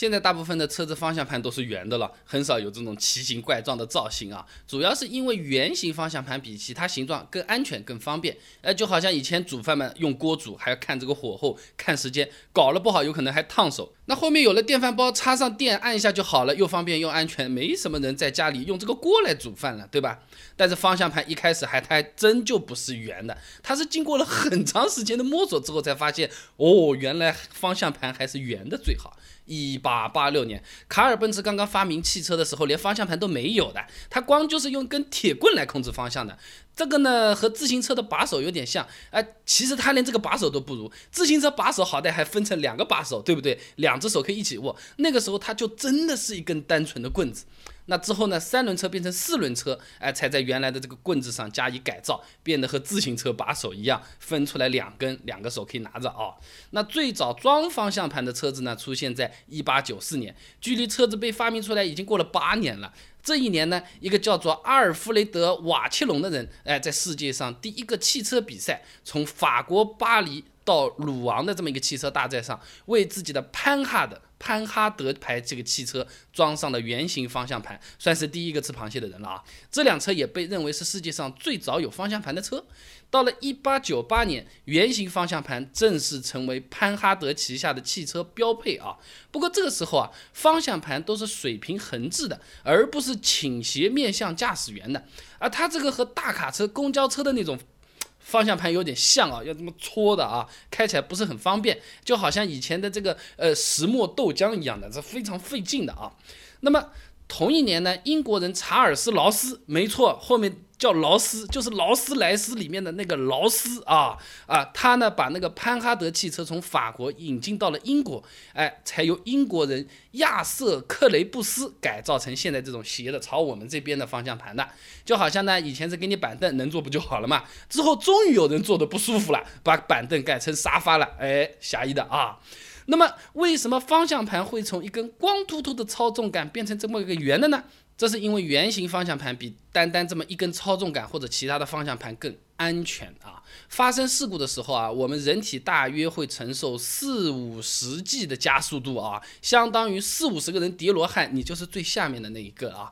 现在大部分的车子方向盘都是圆的了，很少有这种奇形怪状的造型啊。主要是因为圆形方向盘比其他形状更安全、更方便。哎，就好像以前煮饭们，用锅煮还要看这个火候、看时间，搞了不好有可能还烫手。那后面有了电饭煲，插上电按一下就好了，又方便又安全，没什么人在家里用这个锅来煮饭了，对吧？但是方向盘一开始还它还真就不是圆的，它是经过了很长时间的摸索之后才发现，哦，原来方向盘还是圆的最好。一八八六年，卡尔奔驰刚刚发明汽车的时候，连方向盘都没有的，它光就是用根铁棍来控制方向的。这个呢，和自行车的把手有点像，哎，其实它连这个把手都不如。自行车把手好歹还分成两个把手，对不对？两只手可以一起握。那个时候它就真的是一根单纯的棍子。那之后呢？三轮车变成四轮车，哎，才在原来的这个棍子上加以改造，变得和自行车把手一样，分出来两根，两个手可以拿着啊。那最早装方向盘的车子呢，出现在一八九四年，距离车子被发明出来已经过了八年了。这一年呢，一个叫做阿尔弗雷德·瓦切隆的人，哎，在世界上第一个汽车比赛，从法国巴黎到鲁昂的这么一个汽车大赛上，为自己的潘哈的。潘哈德牌这个汽车装上了圆形方向盘，算是第一个吃螃蟹的人了啊！这辆车也被认为是世界上最早有方向盘的车。到了一八九八年，圆形方向盘正式成为潘哈德旗下的汽车标配啊。不过这个时候啊，方向盘都是水平横置的，而不是倾斜面向驾驶员的。而它这个和大卡车、公交车的那种。方向盘有点像啊，要这么搓的啊，开起来不是很方便，就好像以前的这个呃石磨豆浆一样的，这非常费劲的啊。那么同一年呢，英国人查尔斯劳斯，没错，后面。叫劳斯，就是劳斯莱斯里面的那个劳斯啊啊，他呢把那个潘哈德汽车从法国引进到了英国，哎，才由英国人亚瑟克雷布斯改造成现在这种斜的朝我们这边的方向盘的，就好像呢以前是给你板凳能坐不就好了嘛，之后终于有人坐的不舒服了，把板凳改成沙发了，哎，狭义的啊。那么为什么方向盘会从一根光秃秃的操纵杆变成这么一个圆的呢？这是因为圆形方向盘比单单这么一根操纵杆或者其他的方向盘更安全啊！发生事故的时候啊，我们人体大约会承受四五十 G 的加速度啊，相当于四五十个人叠罗汉，你就是最下面的那一个啊。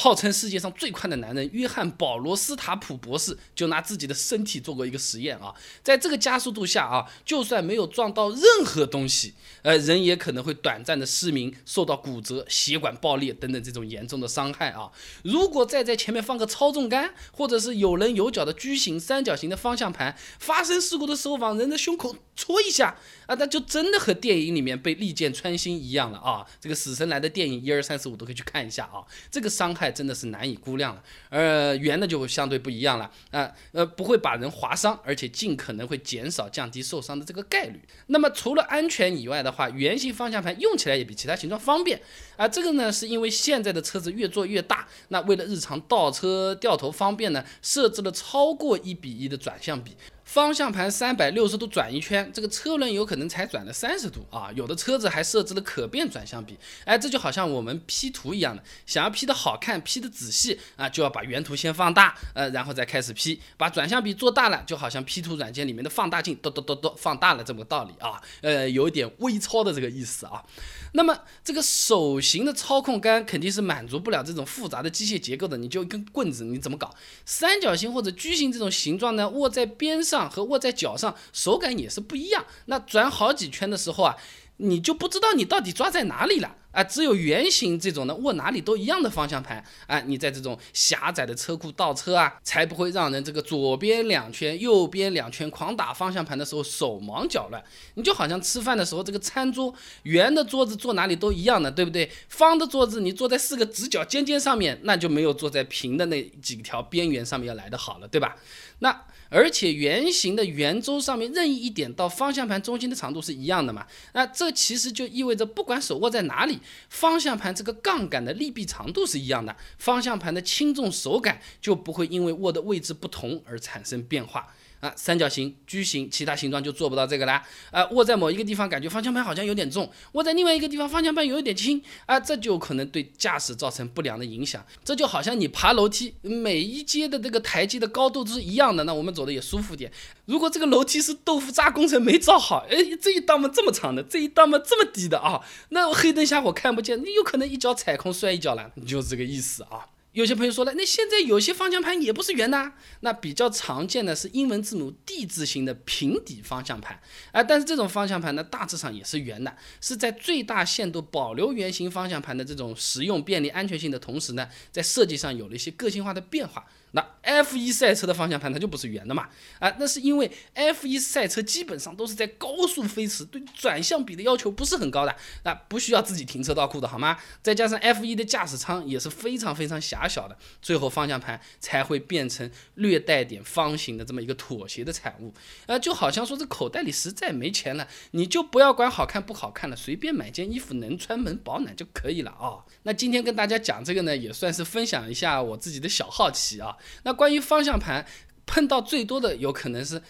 号称世界上最快的男人约翰·保罗斯塔普博士就拿自己的身体做过一个实验啊，在这个加速度下啊，就算没有撞到任何东西，呃，人也可能会短暂的失明、受到骨折、血管爆裂等等这种严重的伤害啊。如果再在前面放个操纵杆，或者是有棱有角的矩形、三角形的方向盘，发生事故的时候往人的胸口戳一下啊，那就真的和电影里面被利剑穿心一样了啊！这个死神来的电影一二三四五都可以去看一下啊，这个伤害。真的是难以估量了，呃，圆的就相对不一样了，啊，呃，不会把人划伤，而且尽可能会减少降低受伤的这个概率。那么除了安全以外的话，圆形方向盘用起来也比其他形状方便，啊，这个呢是因为现在的车子越做越大，那为了日常倒车掉头方便呢，设置了超过一比一的转向比。方向盘三百六十度转一圈，这个车轮有可能才转了三十度啊！有的车子还设置了可变转向比，哎，这就好像我们 P 图一样的，想要 P 的好看、P 的仔细啊，就要把原图先放大，呃，然后再开始 P，把转向比做大了，就好像 P 图软件里面的放大镜，嘟嘟嘟嘟放大了这么个道理啊，呃，有一点微操的这个意思啊。那么这个手型的操控杆肯定是满足不了这种复杂的机械结构的，你就一根棍子，你怎么搞？三角形或者矩形这种形状呢，握在边上和握在脚上手感也是不一样。那转好几圈的时候啊。你就不知道你到底抓在哪里了啊！只有圆形这种的握哪里都一样的方向盘啊，你在这种狭窄的车库倒车啊，才不会让人这个左边两圈、右边两圈狂打方向盘的时候手忙脚乱。你就好像吃饭的时候，这个餐桌圆的桌子坐哪里都一样的，对不对？方的桌子你坐在四个直角尖尖上面，那就没有坐在平的那几条边缘上面要来的好了，对吧？那。而且圆形的圆周上面任意一点到方向盘中心的长度是一样的嘛？那这其实就意味着不管手握在哪里，方向盘这个杠杆的力臂长度是一样的，方向盘的轻重手感就不会因为握的位置不同而产生变化。啊，三角形、矩形，其他形状就做不到这个啦。啊，握在某一个地方，感觉方向盘好像有点重；握在另外一个地方，方向盘有一点轻。啊，这就可能对驾驶造成不良的影响。这就好像你爬楼梯，每一阶的这个台阶的高度都是一样的，那我们走的也舒服点。如果这个楼梯是豆腐渣工程没造好，哎，这一道门这么长的，这一道门这么低的啊，那黑灯瞎火看不见，你有可能一脚踩空摔一跤了，就是这个意思啊。有些朋友说了，那现在有些方向盘也不是圆的，啊。那比较常见的是英文字母 D 字形的平底方向盘。啊，但是这种方向盘呢，大致上也是圆的，是在最大限度保留圆形方向盘的这种实用、便利、安全性的同时呢，在设计上有了一些个性化的变化。那 F1 赛车的方向盘它就不是圆的嘛？啊，那是因为 F1 赛车基本上都是在高速飞驰，对转向比的要求不是很高的，那不需要自己停车倒库的好吗？再加上 F1 的驾驶舱也是非常非常狭小的，最后方向盘才会变成略带点方形的这么一个妥协的产物。啊，就好像说这口袋里实在没钱了，你就不要管好看不好看了，随便买件衣服能穿能保暖就可以了啊。那今天跟大家讲这个呢，也算是分享一下我自己的小好奇啊。那关于方向盘碰到最多的有可能是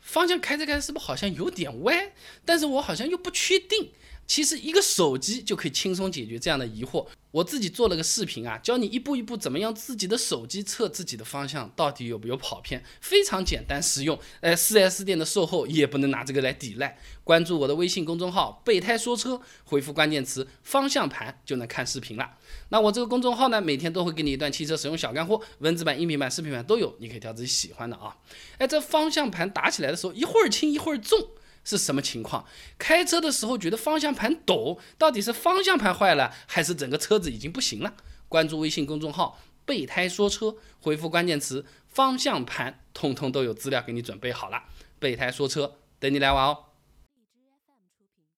方向开着开着是不是好像有点歪，但是我好像又不确定。其实一个手机就可以轻松解决这样的疑惑。我自己做了个视频啊，教你一步一步怎么样自己的手机测自己的方向到底有没有跑偏，非常简单实用。呃，4S 店的售后也不能拿这个来抵赖。关注我的微信公众号“备胎说车”，回复关键词“方向盘”就能看视频了。那我这个公众号呢，每天都会给你一段汽车使用小干货，文字版、音频版、视频版都有，你可以挑自己喜欢的啊。哎，这方向盘打起来的时候，一会儿轻一会儿重。是什么情况？开车的时候觉得方向盘抖，到底是方向盘坏了，还是整个车子已经不行了？关注微信公众号“备胎说车”，回复关键词“方向盘”，通通都有资料给你准备好了。备胎说车，等你来玩哦。